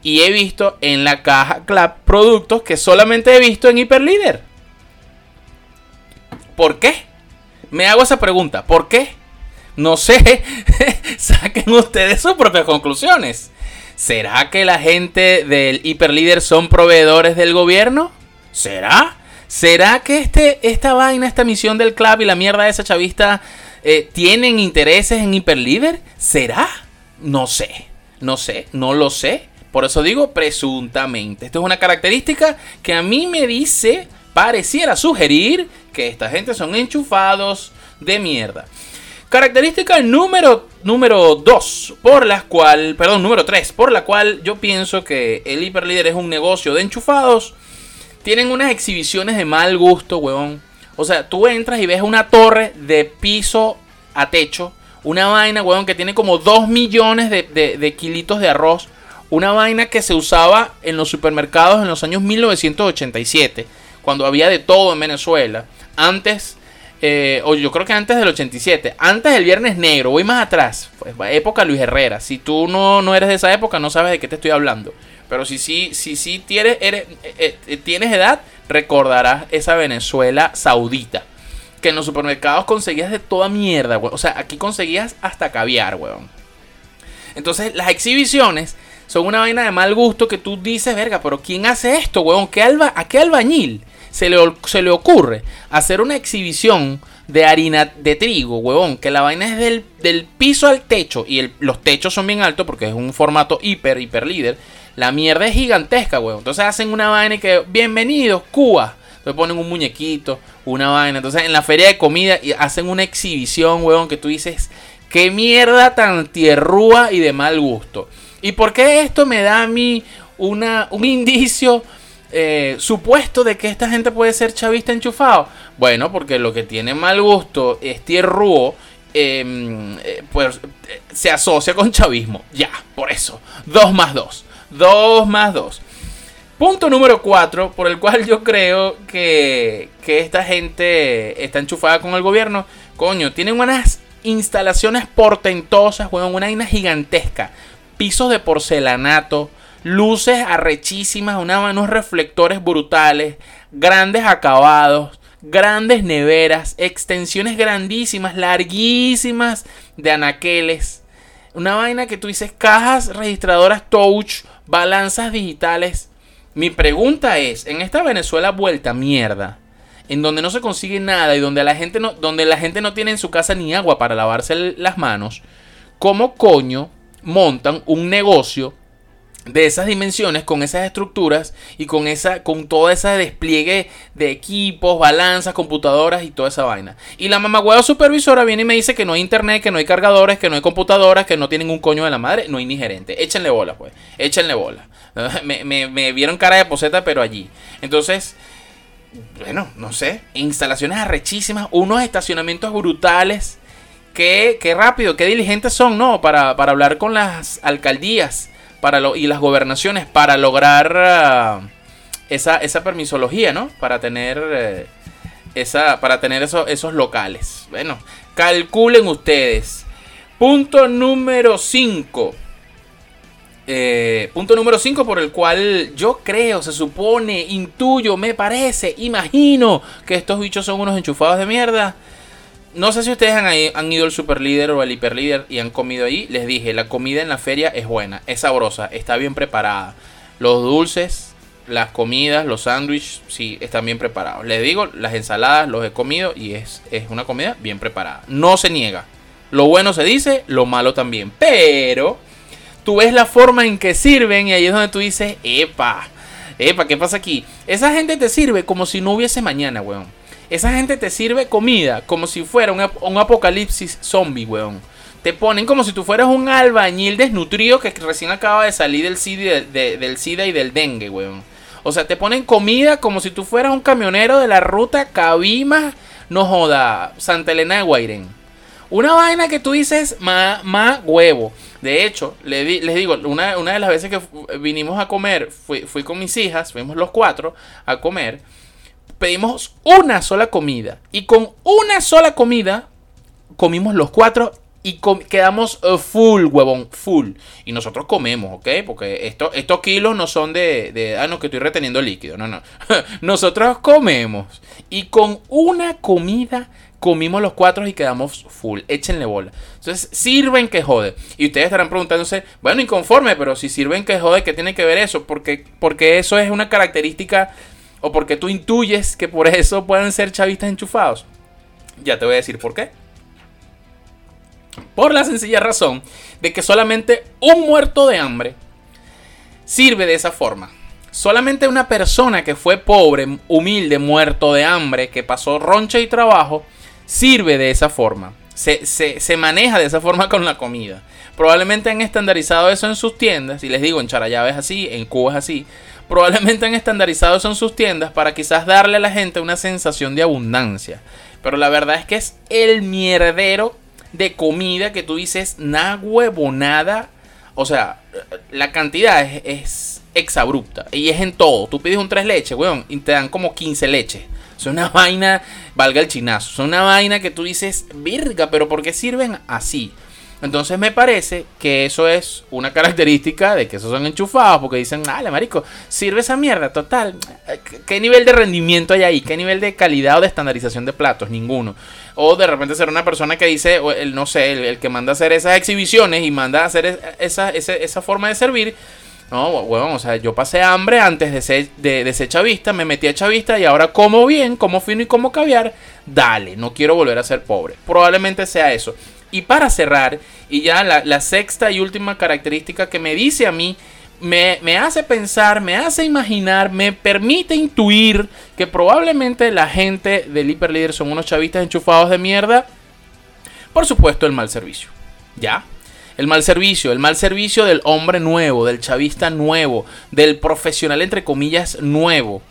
y he visto en la caja club productos que solamente he visto en hiperlíder. ¿Por qué? Me hago esa pregunta. ¿Por qué? No sé. Saquen ustedes sus propias conclusiones. ¿Será que la gente del hiperlíder son proveedores del gobierno? ¿Será? ¿Será que este, esta vaina, esta misión del club y la mierda de esa chavista eh, tienen intereses en hiperlíder? ¿Será? No sé. No sé. No lo sé. Por eso digo presuntamente. Esto es una característica que a mí me dice pareciera sugerir que esta gente son enchufados de mierda. Característica número número 2, por la cual, perdón, número 3, por la cual yo pienso que el hiperlíder es un negocio de enchufados. Tienen unas exhibiciones de mal gusto, huevón. O sea, tú entras y ves una torre de piso a techo. Una vaina, huevón, que tiene como 2 millones de, de kilitos de arroz. Una vaina que se usaba en los supermercados en los años 1987 cuando había de todo en Venezuela. Antes eh, o yo creo que antes del 87, antes del Viernes Negro, voy más atrás, pues, época Luis Herrera. Si tú no, no eres de esa época, no sabes de qué te estoy hablando. Pero si sí si, si, eh, eh, tienes edad, recordarás esa Venezuela saudita. Que en los supermercados conseguías de toda mierda, O sea, aquí conseguías hasta caviar, weón. Entonces, las exhibiciones son una vaina de mal gusto que tú dices, verga, pero ¿quién hace esto, weón? ¿Qué alba, ¿A qué albañil se le, se le ocurre hacer una exhibición de harina de trigo, huevón? Que la vaina es del, del piso al techo y los techos son bien altos porque es un formato hiper, hiper líder. La mierda es gigantesca, huevón. Entonces hacen una vaina que, bienvenidos, Cuba. Entonces ponen un muñequito, una vaina. Entonces en la feria de comida hacen una exhibición, huevón, que tú dices, qué mierda tan tierrúa y de mal gusto. ¿Y por qué esto me da a mí una, un indicio eh, supuesto de que esta gente puede ser chavista enchufado? Bueno, porque lo que tiene mal gusto es tierrúo. Em, eh, pues eh, se asocia con chavismo. Ya, por eso. 2 más 2. 2 más 2. Punto número 4, por el cual yo creo que, que esta gente está enchufada con el gobierno. Coño, tienen unas instalaciones portentosas, juegan una vaina gigantesca pisos de porcelanato, luces arrechísimas, unos reflectores brutales, grandes acabados, grandes neveras, extensiones grandísimas, larguísimas de anaqueles. Una vaina que tú dices, cajas registradoras touch, balanzas digitales. Mi pregunta es, en esta Venezuela vuelta mierda, en donde no se consigue nada y donde la gente no, donde la gente no tiene en su casa ni agua para lavarse las manos, ¿cómo coño montan un negocio de esas dimensiones, con esas estructuras y con esa, con todo ese despliegue de equipos, balanzas, computadoras y toda esa vaina. Y la mamagüeva supervisora viene y me dice que no hay internet, que no hay cargadores, que no hay computadoras, que no tienen un coño de la madre, no hay ni gerente. Échenle bola, pues. Échenle bola. Me, me vieron cara de poseta, pero allí. Entonces, bueno, no sé. Instalaciones arrechísimas, unos estacionamientos brutales qué, qué rápido, qué diligentes son, ¿no? Para, hablar con las alcaldías para lo, y las gobernaciones para lograr ah, esa, esa permisología, ¿no? Para tener, eh, esa, para tener esos locales. Bueno, calculen ustedes. Punto número 5. Eh, punto número 5 por el cual yo creo, se supone, intuyo, me parece, imagino que estos bichos son unos enchufados de mierda no sé si ustedes han, ido al super líder o al hiper líder y han comido ahí. Les dije, la comida en la feria es buena, es sabrosa, está bien preparada. Los dulces, las comidas, los sándwiches, sí, están bien preparados. Les digo, las ensaladas los he comido y es, es una comida bien preparada. No se niega. Lo bueno se dice, lo malo también. Pero tú ves la forma en que sirven y ahí es donde tú dices, epa, epa, ¿qué pasa aquí? Esa gente te sirve como si no hubiese mañana, weón. Esa gente te sirve comida como si fuera un, apocalipsis zombie, weón. Te ponen como si tú fueras un albañil desnutrido que recién acaba de salir del SIDA, del SIDA y del dengue, weón. O sea, te ponen comida como si tú fueras un camionero de la ruta Cabima, no joda, Santa Elena de Guairén. Una vaina que tú dices, más ma huevo. De hecho, les digo, una, una, de las veces que vinimos a comer, fui, fui con mis hijas, fuimos los cuatro a comer pedimos una sola comida. Y con una sola comida comimos los cuatro y quedamos uh, full, huevón, full. Y nosotros comemos, ¿ok? Porque esto, estos kilos no son de, de, ah, no, que estoy reteniendo líquido. No, no. nosotros comemos. Y con una comida comimos los cuatro y quedamos full. Échenle bola. Entonces, sirven que jode. Y ustedes estarán preguntándose, bueno, inconforme, pero si sirven que jode, ¿qué tiene que ver eso? Porque, porque eso es una característica o porque tú intuyes que por eso pueden ser chavistas enchufados. Ya te voy a decir por qué. Por la sencilla razón de que solamente un muerto de hambre sirve de esa forma. Solamente una persona que fue pobre, humilde, muerto de hambre, que pasó roncha y trabajo, sirve de esa forma. Se, se, maneja de esa forma con la comida. Probablemente han estandarizado eso en sus tiendas. Y les digo, en Charayave es así, en Cuba es así probablemente han estandarizado eso en sus tiendas para quizás darle a la gente una sensación de abundancia. Pero la verdad es que es el mierdero de comida que tú dices, nada huevonada. O sea, la cantidad es, es exabrupta. Y es en todo. Tú pides un tres leches, weón, y te dan como 15 leches. Es una vaina, valga el chinazo. Es una vaina que tú dices, virga, pero ¿por qué sirven así? Entonces me parece que eso es una característica de que esos son enchufados, porque dicen, dale, marico, sirve esa mierda, total. ¿Qué nivel de rendimiento hay ahí? ¿Qué nivel de calidad o de estandarización de platos? Ninguno. O de repente ser una persona que dice, el, no sé, el, que manda a hacer esas exhibiciones y manda a hacer esa, esa, forma de servir. No, bueno, o sea, yo pasé hambre antes de ser, de, de ser chavista, me metí a chavista y ahora como bien, como fino y como caviar. Dale, no quiero volver a ser pobre. Probablemente sea eso. Y para cerrar, y ya la, sexta y última característica que me dice a mí, me, me, hace pensar, me hace imaginar, me permite intuir que probablemente la gente del hiperlíder son unos chavistas enchufados de mierda. Por supuesto, el mal servicio. ¿Ya? El mal servicio, el mal servicio del hombre nuevo, del chavista nuevo, del profesional entre comillas nuevo,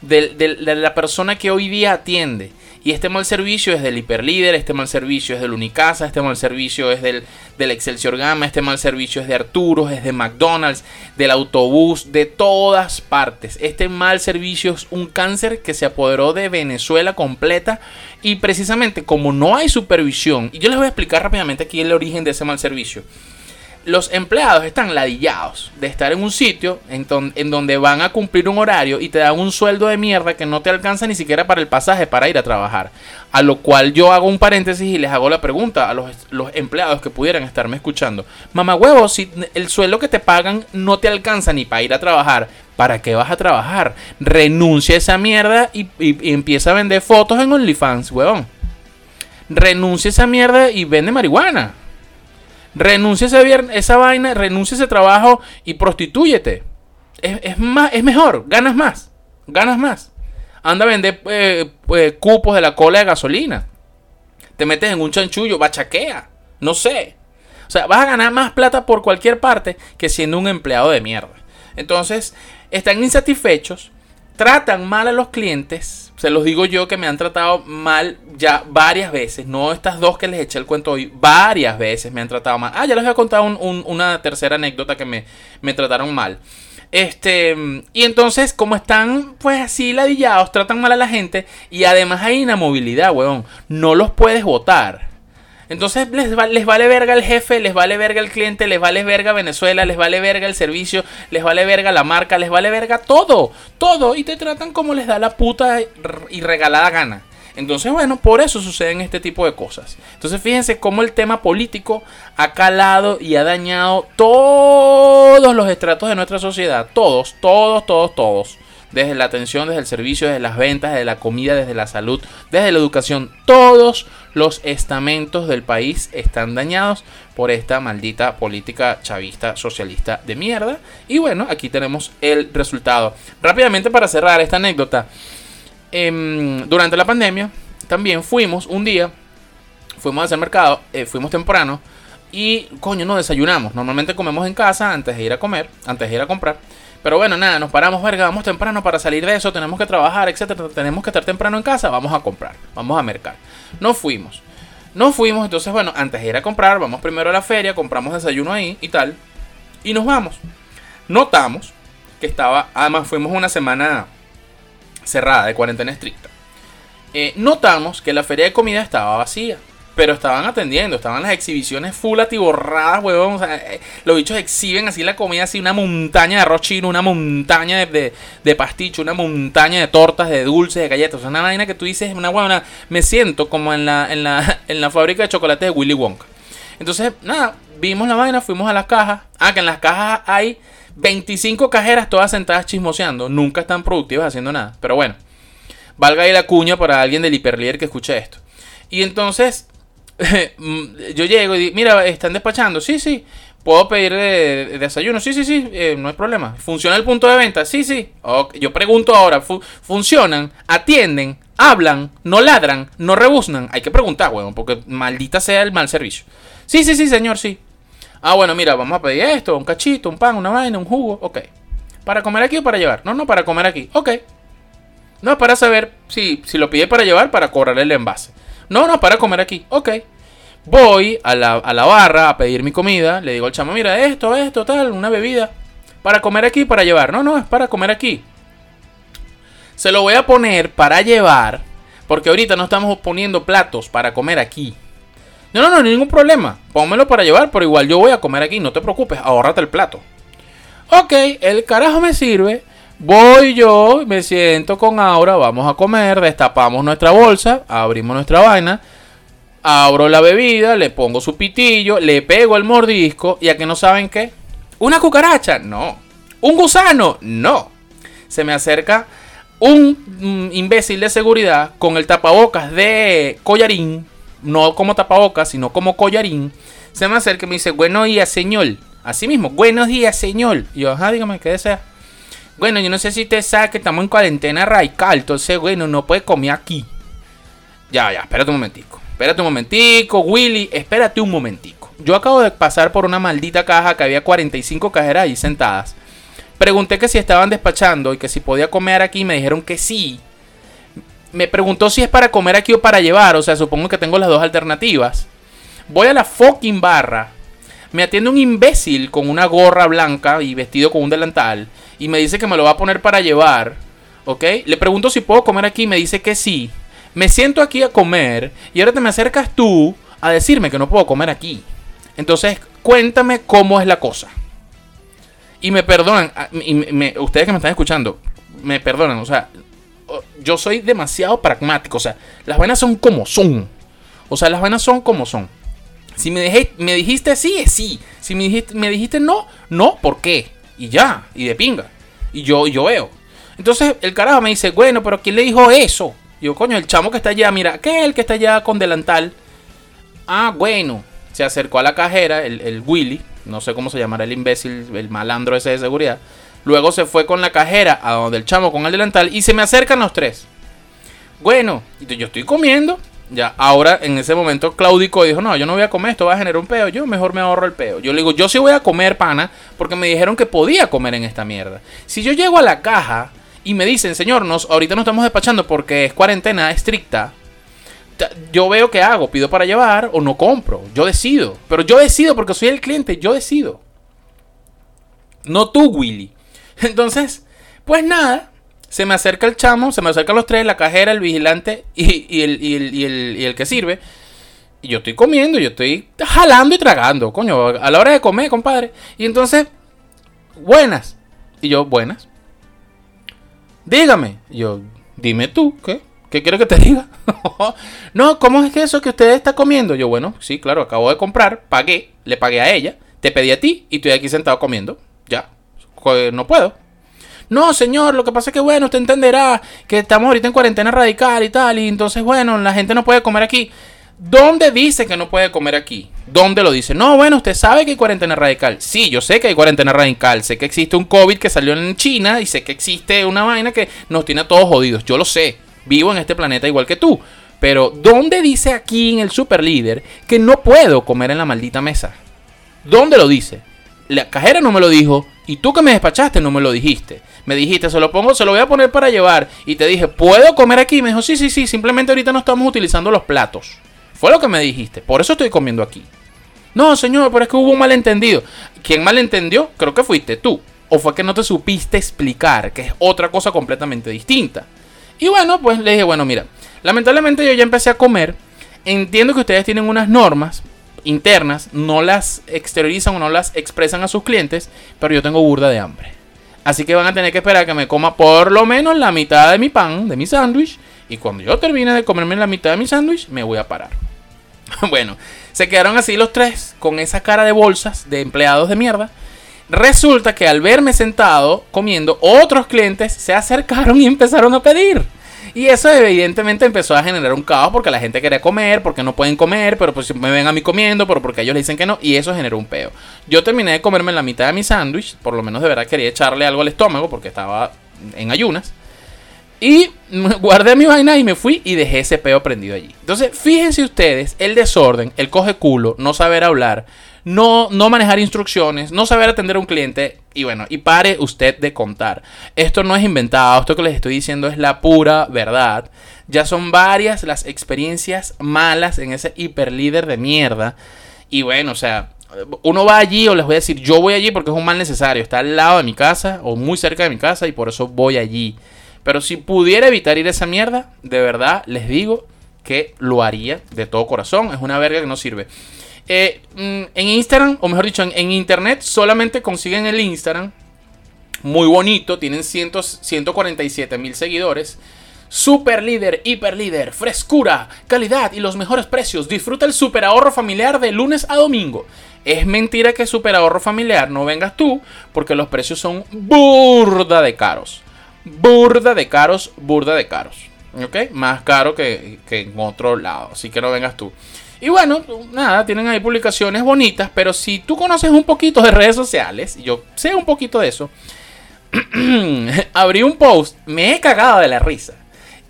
de la persona que hoy día atiende. Y este mal servicio es del Hiperlíder, este mal servicio es del Unicasa, este mal servicio es del, del Excelsior Gama, este mal servicio es de Arturo, es de McDonald's, del autobús, de todas partes. Este mal servicio es un cáncer que se apoderó de Venezuela completa y precisamente como no hay supervisión, y yo les voy a explicar rápidamente aquí el origen de ese mal servicio los empleados están ladillados de estar en un sitio en, donde van a cumplir un horario y te dan un sueldo de mierda que no te alcanza ni siquiera para el pasaje para ir a trabajar. A lo cual yo hago un paréntesis y les hago la pregunta a los, empleados que pudieran estarme escuchando. Mamá huevo, si el sueldo que te pagan no te alcanza ni para ir a trabajar, ¿para qué vas a trabajar? Renuncia a esa mierda y, y empieza a vender fotos en OnlyFans, huevón. Renuncia a esa mierda y vende marihuana. Renuncia a esa, vaina, renuncia ese trabajo y prostitúyete. Es, más, es mejor, ganas más. Ganas más. Anda a vender eh, pues, cupos de la cola de gasolina. Te metes en un chanchullo, bachaquea. No sé. O sea, vas a ganar más plata por cualquier parte que siendo un empleado de mierda. Entonces, están insatisfechos, tratan mal a los clientes se los digo yo que me han tratado mal ya varias veces. No estas dos que les eché el cuento hoy. Varias veces me han tratado mal. Ah, ya les voy a contar una tercera anécdota que me, me trataron mal. Este, y entonces, como están pues así ladillados, tratan mal a la gente. Y además hay inamovilidad, weón. No los puedes votar. Entonces les, les vale verga el jefe, les vale verga el cliente, les vale verga Venezuela, les vale verga el servicio, les vale verga la marca, les vale verga todo, todo. Y te tratan como les da la puta y regalada gana. Entonces, bueno, por eso suceden este tipo de cosas. Entonces, fíjense cómo el tema político ha calado y ha dañado todos los estratos de nuestra sociedad. Todos, todos, todos, todos desde la atención, desde el servicio, desde las ventas, desde la comida, desde la salud, desde la educación. Todos los estamentos del país están dañados por esta maldita política chavista socialista de mierda. Y bueno, aquí tenemos el resultado. Rápidamente para cerrar esta anécdota. Em, durante la pandemia también fuimos un día, fuimos a hacer mercado, eh, fuimos temprano y coño, nos desayunamos. Normalmente comemos en casa antes de ir a comer, antes de ir a comprar. Pero bueno, nada, nos paramos, verga, vamos temprano para salir de eso, tenemos que trabajar, etcétera, tenemos que estar temprano en casa, vamos a comprar, vamos a mercar. No fuimos. No fuimos, entonces bueno, antes de ir a comprar, vamos primero a la feria, compramos desayuno ahí y tal, y nos vamos. Notamos que estaba, además fuimos una semana cerrada de cuarentena estricta. Eh, notamos que la feria de comida estaba vacía. Pero estaban atendiendo, estaban las exhibiciones full atiborradas, huevón. O sea, eh, los bichos exhiben así la comida, así una montaña de arroz chino, una montaña de, de, pasticho, una montaña de tortas, de dulces, de galletas. O sea, una vaina que tú dices, una buena. Me siento como en la, en la, en la fábrica de chocolates de Willy Wonka. Entonces, nada, vimos la vaina, fuimos a las cajas. Ah, que en las cajas hay 25 cajeras todas sentadas chismoseando. Nunca están productivas haciendo nada. Pero bueno, valga ahí la cuña para alguien del hiperlíder que escuche esto. Y entonces yo llego y digo, mira, están despachando. Sí, sí. ¿Puedo pedir desayuno? Sí, sí, sí. Eh, no hay problema. ¿Funciona el punto de venta? Sí, sí. Yo pregunto ahora, ¿funcionan? ¿Atienden? ¿Hablan? ¿No ladran? ¿No rebuznan? Hay que preguntar, weón, porque maldita sea el mal servicio. Sí, sí, sí, señor, sí. Ah, bueno, mira, vamos a pedir esto, un cachito, un pan, una vaina, un jugo. Ok. ¿Para comer aquí o para llevar? No, no, para comer aquí. Ok. No, para saber si, si lo pide para llevar, para cobrar el envase. No, no, para comer aquí. Ok. Voy a la, a la barra a pedir mi comida. Le digo al chamo, mira, esto, esto, tal, una bebida. Para comer aquí, para llevar. No, no, es para comer aquí. Se lo voy a poner para llevar. Porque ahorita no estamos poniendo platos para comer aquí. No, no, no, ningún problema. Pónmelo para llevar, pero igual yo voy a comer aquí. No te preocupes, ahórrate el plato. Ok, el carajo me sirve. Voy yo, me siento con Aura, vamos a comer, destapamos nuestra bolsa, abrimos nuestra vaina, abro la bebida, le pongo su pitillo, le pego el mordisco y a que no saben qué. ¿Una cucaracha? No. ¿Un gusano? No. Se me acerca un mm, imbécil de seguridad con el tapabocas de collarín, no como tapabocas, sino como collarín. Se me acerca y me dice, buenos días, señor. Así mismo, buenos días, señor. Y yo, ajá, dígame, ¿qué desea? Bueno, yo no sé si usted sabe que estamos en cuarentena radical, entonces, bueno, no puede comer aquí. Ya, ya, espérate un momentico. Espérate un momentico, Willy, espérate un momentico. Yo acabo de pasar por una maldita caja que había 45 cajeras ahí sentadas. Pregunté que si estaban despachando y que si podía comer aquí, me dijeron que sí. Me preguntó si es para comer aquí o para llevar, o sea, supongo que tengo las dos alternativas. Voy a la fucking barra. Me atiende un imbécil con una gorra blanca y vestido con un delantal y me dice que me lo va a poner para llevar, ¿ok? Le pregunto si puedo comer aquí y me dice que sí. Me siento aquí a comer y ahora te me acercas tú a decirme que no puedo comer aquí. Entonces, cuéntame cómo es la cosa. Y me perdonan, ah, ustedes que me están escuchando, me perdonan, o sea, yo soy demasiado pragmático, o sea, las vainas son como son. O sea, las vainas son como son. Si me, dejé, me dijiste sí, es sí. Si me dijiste, me dijiste no, no, ¿por qué? Y ya, y de pinga. Y yo, yo veo. Entonces el carajo me dice, bueno, pero ¿quién le dijo eso? Y yo, coño, el chamo que está allá, mira, ¿qué es el que está allá con delantal? Ah, bueno. Se acercó a la cajera, el, Willy, no sé cómo se llamará el imbécil, el malandro ese de seguridad. Luego se fue con la cajera a donde el chamo con el delantal y se me acercan los tres. Bueno, yo estoy comiendo ya, ahora en ese momento Claudico dijo, no, yo no voy a comer, esto va a generar un peo, yo mejor me ahorro el peo. Yo le digo, yo sí voy a comer pana porque me dijeron que podía comer en esta mierda. Si yo llego a la caja y me dicen, señor, nos, ahorita no estamos despachando porque es cuarentena estricta, yo veo qué hago, pido para llevar o no compro, yo decido. Pero yo decido porque soy el cliente, yo decido. No tú, Willy. Entonces, pues nada, se me acerca el chamo, se me acercan los tres, la cajera, el vigilante y, el, que sirve. Y yo estoy comiendo, yo estoy jalando y tragando, coño, a la hora de comer, compadre. Y entonces, buenas. Y yo, buenas. Dígame. Y yo, dime tú, ¿qué? ¿Qué quiero que te diga? no, ¿cómo es que eso que usted está comiendo? Yo, bueno, sí, claro, acabo de comprar, pagué, le pagué a ella, te pedí a ti y estoy aquí sentado comiendo. Ya, no puedo. No, señor, lo que pasa es que, bueno, usted entenderá que estamos ahorita en cuarentena radical y tal, y entonces, bueno, la gente no puede comer aquí. ¿Dónde dice que no puede comer aquí? ¿Dónde lo dice? No, bueno, usted sabe que hay cuarentena radical. Sí, yo sé que hay cuarentena radical. Sé que existe un COVID que salió en China y sé que existe una vaina que nos tiene a todos jodidos. Yo lo sé. Vivo en este planeta igual que tú. Pero, ¿dónde dice aquí en el super líder que no puedo comer en la maldita mesa? ¿Dónde lo dice? La cajera no me lo dijo y tú que me despachaste no me lo dijiste me dijiste, se lo pongo, se lo voy a poner para llevar. Y te dije, ¿puedo comer aquí? Me dijo, sí, sí, sí, simplemente ahorita no estamos utilizando los platos. Fue lo que me dijiste, por eso estoy comiendo aquí. No, señor, pero es que hubo un malentendido. ¿Quién malentendió? Creo que fuiste tú. O fue que no te supiste explicar, que es otra cosa completamente distinta. Y bueno, pues le dije, bueno, mira, lamentablemente yo ya empecé a comer. Entiendo que ustedes tienen unas normas internas, no las exteriorizan o no las expresan a sus clientes, pero yo tengo burda de hambre. Así que van a tener que esperar que me coma por lo menos la mitad de mi pan, de mi sándwich. Y cuando yo termine de comerme la mitad de mi sándwich, me voy a parar. bueno, se quedaron así los tres con esa cara de bolsas de empleados de mierda. Resulta que al verme sentado comiendo, otros clientes se acercaron y empezaron a pedir. Y eso evidentemente empezó a generar un caos porque la gente quería comer, porque no pueden comer, pero pues me ven a mí comiendo, pero porque ellos le dicen que no, y eso generó un peo. Yo terminé de comerme la mitad de mi sándwich, por lo menos de verdad quería echarle algo al estómago porque estaba en ayunas. Y guardé mi vaina y me fui y dejé ese peo prendido allí. Entonces, fíjense ustedes, el desorden, el coge culo, no saber hablar, no, no manejar instrucciones, no saber atender a un cliente. Y bueno, y pare usted de contar. Esto no es inventado, esto que les estoy diciendo es la pura verdad. Ya son varias las experiencias malas en ese hiperlíder de mierda. Y bueno, o sea, uno va allí o les voy a decir, yo voy allí porque es un mal necesario. Está al lado de mi casa o muy cerca de mi casa y por eso voy allí. Pero si pudiera evitar ir a esa mierda, de verdad les digo que lo haría de todo corazón. Es una verga que no sirve. Eh, mm, en Instagram, o mejor dicho, en, internet solamente consiguen el Instagram. Muy bonito, tienen 147 mil seguidores. Super líder, hiper líder, frescura, calidad y los mejores precios. Disfruta el super ahorro familiar de lunes a domingo. Es mentira que super ahorro familiar no vengas tú, porque los precios son burda de caros burda de caros, burda de caros. ¿Ok? Más caro que, en otro lado. Así que no vengas tú. Y bueno, nada, tienen ahí publicaciones bonitas, pero si tú conoces un poquito de redes sociales, yo sé un poquito de eso, abrí un post, me he cagado de la risa.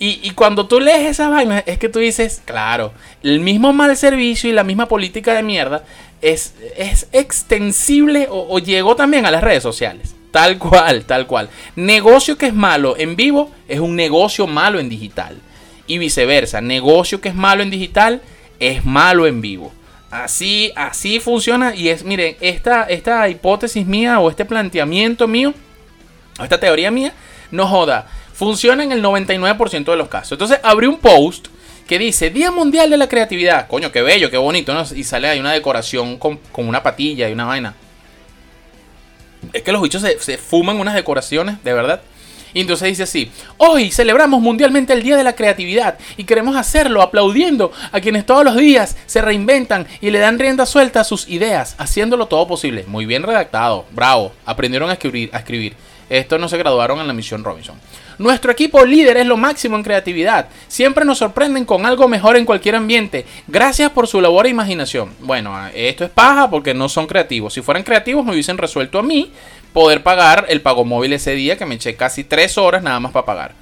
Y, cuando tú lees esas vainas, es que tú dices, claro, el mismo mal servicio y la misma política de mierda es, es extensible o llegó también a las redes sociales. Tal cual, tal cual. Negocio que es malo en vivo es un negocio malo en digital. Y viceversa, negocio que es malo en digital es malo en vivo. Así, así funciona. Y es, miren, esta, esta hipótesis mía o este planteamiento mío, o esta teoría mía, no joda. Funciona en el 99% de los casos. Entonces abrí un post que dice Día Mundial de la Creatividad. Coño, qué bello, qué bonito. Y sale ahí una decoración con, con una patilla y una vaina. Es que los bichos se, fuman unas decoraciones, de verdad. Y entonces dice así, hoy celebramos mundialmente el Día de la Creatividad y queremos hacerlo aplaudiendo a quienes todos los días se reinventan y le dan rienda suelta a sus ideas, haciéndolo todo posible. Muy bien redactado, bravo, aprendieron a escribir. A escribir. Estos no se graduaron en la misión Robinson. Nuestro equipo líder es lo máximo en creatividad. Siempre nos sorprenden con algo mejor en cualquier ambiente. Gracias por su labor e imaginación. Bueno, esto es paja porque no son creativos. Si fueran creativos me hubiesen resuelto a mí poder pagar el pago móvil ese día que me eché casi tres horas nada más para pagar.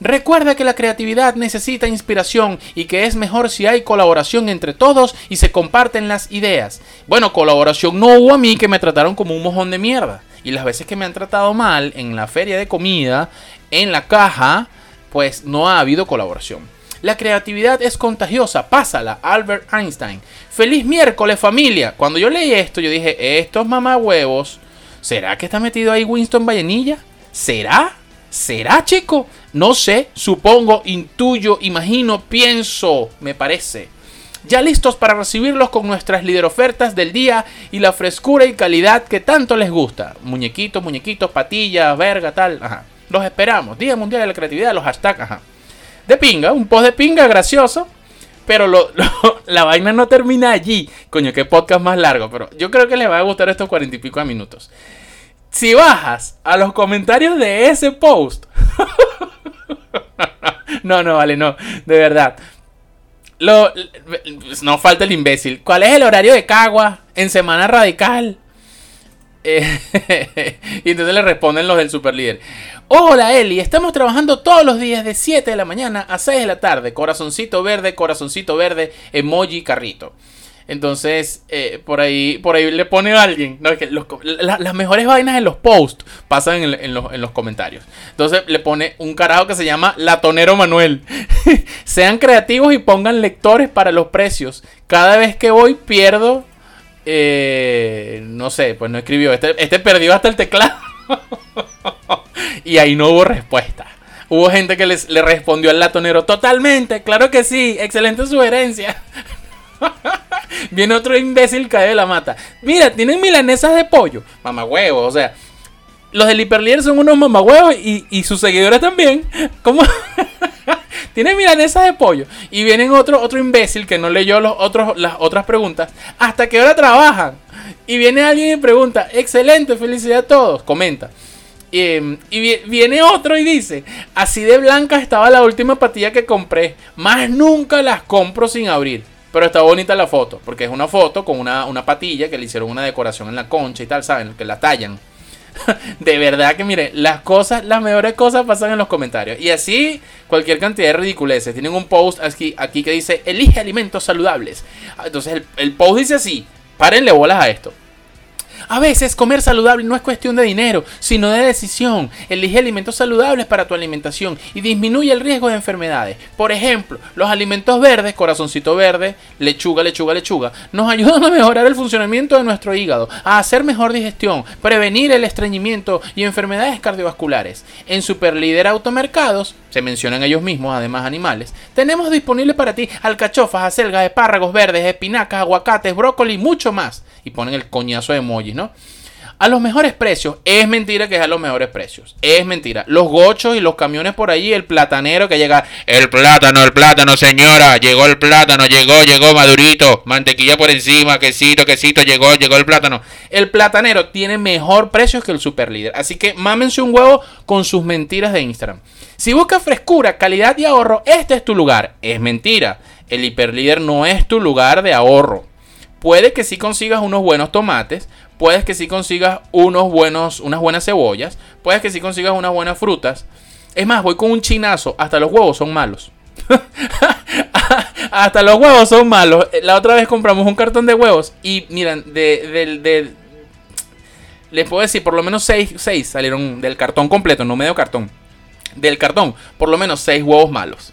Recuerda que la creatividad necesita inspiración y que es mejor si hay colaboración entre todos y se comparten las ideas. Bueno, colaboración no hubo a mí que me trataron como un mojón de mierda. Y las veces que me han tratado mal en la feria de comida, en la caja, pues no ha habido colaboración. La creatividad es contagiosa, pásala, Albert Einstein. Feliz miércoles familia. Cuando yo leí esto, yo dije, estos huevos ¿será que está metido ahí Winston Vallenilla? ¿Será? ¿Será, chico? No sé, supongo, intuyo, imagino, pienso, me parece ya listos para recibirlos con nuestras líder ofertas del día y la frescura y calidad que tanto les gusta. Muñequitos, muñequitos, patillas, verga, tal. Ajá. Los esperamos. Día Mundial de la Creatividad, los hashtags, ajá. De pinga, un post de pinga gracioso. Pero la vaina no termina allí. Coño, qué podcast más largo. Pero yo creo que les va a gustar estos cuarenta y pico de minutos. Si bajas a los comentarios de ese post. no, no, vale, no. De verdad. Lo, no falta el imbécil. ¿Cuál es el horario de Cagua en Semana Radical? Eh, y entonces le responden los del super líder. Hola Eli, estamos trabajando todos los días de 7 de la mañana a 6 de la tarde. Corazoncito verde, corazoncito verde, emoji, carrito. Entonces, eh, por ahí por ahí le pone a alguien. las mejores vainas en los posts pasan en, los, comentarios. Entonces le pone un carajo que se llama Latonero Manuel. Sean creativos y pongan lectores para los precios. Cada vez que voy pierdo. Eh, no sé, pues no escribió. Este, este perdió hasta el teclado. y ahí no hubo respuesta. Hubo gente que les, le respondió al latonero. Totalmente, claro que sí. Excelente sugerencia. Viene otro imbécil cae de la mata. Mira, tienen milanesas de pollo. Mamagüevos, o sea. Los del hiperlíder son unos mamagüevos y, y sus seguidores también. ¿Cómo? tienen milanesas de pollo. Y vienen otro, otro imbécil que no leyó los otros, las otras preguntas. ¿Hasta qué hora trabajan? Y viene alguien y pregunta, excelente, felicidad a todos. Comenta. y viene otro y dice, así de blanca estaba la última patilla que compré. Más nunca las compro sin abrir. Pero está bonita la foto, porque es una foto con una, patilla que le hicieron una decoración en la concha y tal, ¿saben? Que la tallan. de verdad que mire, las cosas, las mejores cosas pasan en los comentarios. Y así cualquier cantidad de ridiculeces. Tienen un post aquí, aquí que dice, elige alimentos saludables. Entonces el, el post dice así, párenle bolas a esto. A veces comer saludable no es cuestión de dinero, sino de decisión. Elige alimentos saludables para tu alimentación y disminuye el riesgo de enfermedades. Por ejemplo, los alimentos verdes, corazoncito verde, lechuga, lechuga, lechuga, nos ayudan a mejorar el funcionamiento de nuestro hígado, a hacer mejor digestión, prevenir el estreñimiento y enfermedades cardiovasculares. En Superlíder Automercados, se mencionan ellos mismos, además animales, tenemos disponible para ti alcachofas, acelgas, espárragos verdes, espinacas, aguacates, brócoli y mucho más. Y ponen el coñazo de emojis, ¿no? A los mejores precios. Es mentira que es a los mejores precios. Es mentira. Los gochos y los camiones por ahí, el platanero que llega. El plátano, el plátano, señora. Llegó el plátano, llegó, llegó madurito. Mantequilla por encima, quesito, quesito, llegó, llegó el plátano. El platanero tiene mejor precio que el super líder. Así que mámense un huevo con sus mentiras de Instagram. Si buscas frescura, calidad y ahorro, este es tu lugar. Es mentira. El hiperlíder no es tu lugar de ahorro. Puede que sí consigas unos buenos tomates, puedes que sí consigas unos buenos, unas buenas cebollas, puedes que sí consigas unas buenas frutas. Es más, voy con un chinazo, hasta los huevos son malos. hasta los huevos son malos. La otra vez compramos un cartón de huevos y miran, de, de, les puedo decir, por lo menos 6 salieron del cartón completo, no medio cartón. Del cartón, por lo menos 6 huevos malos.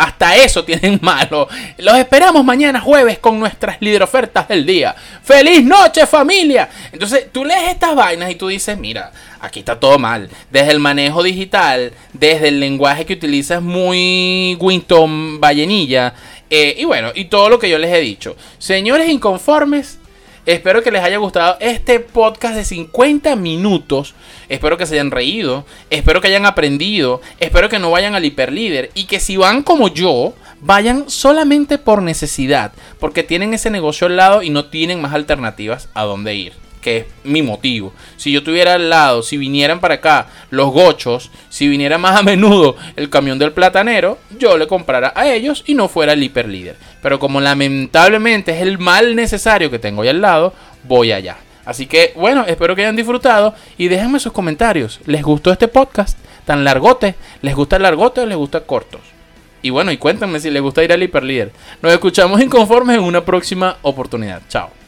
Hasta eso tienen malo. Los esperamos mañana jueves con nuestras líder ofertas del día. ¡Feliz noche, familia! Entonces tú lees estas vainas y tú dices, mira, aquí está todo mal. Desde el manejo digital, desde el lenguaje que utilizas muy Winston Vallenilla. Eh, y bueno, y todo lo que yo les he dicho. Señores inconformes, Espero que les haya gustado este podcast de 50 minutos. Espero que se hayan reído. Espero que hayan aprendido. Espero que no vayan al hiperlíder. Y que si van como yo, vayan solamente por necesidad. Porque tienen ese negocio al lado y no tienen más alternativas a dónde ir que es mi motivo. Si yo estuviera al lado, si vinieran para acá los gochos, si viniera más a menudo el camión del platanero, yo le comprara a ellos y no fuera el hiperlíder. Pero como lamentablemente es el mal necesario que tengo ahí al lado, voy allá. Así que bueno, espero que hayan disfrutado y déjenme sus comentarios. ¿Les gustó este podcast tan largote? ¿Les gusta el largote o les gusta cortos? Y bueno, y cuéntenme si les gusta ir al hiperlíder. Nos escuchamos inconformes en una próxima oportunidad. Chao.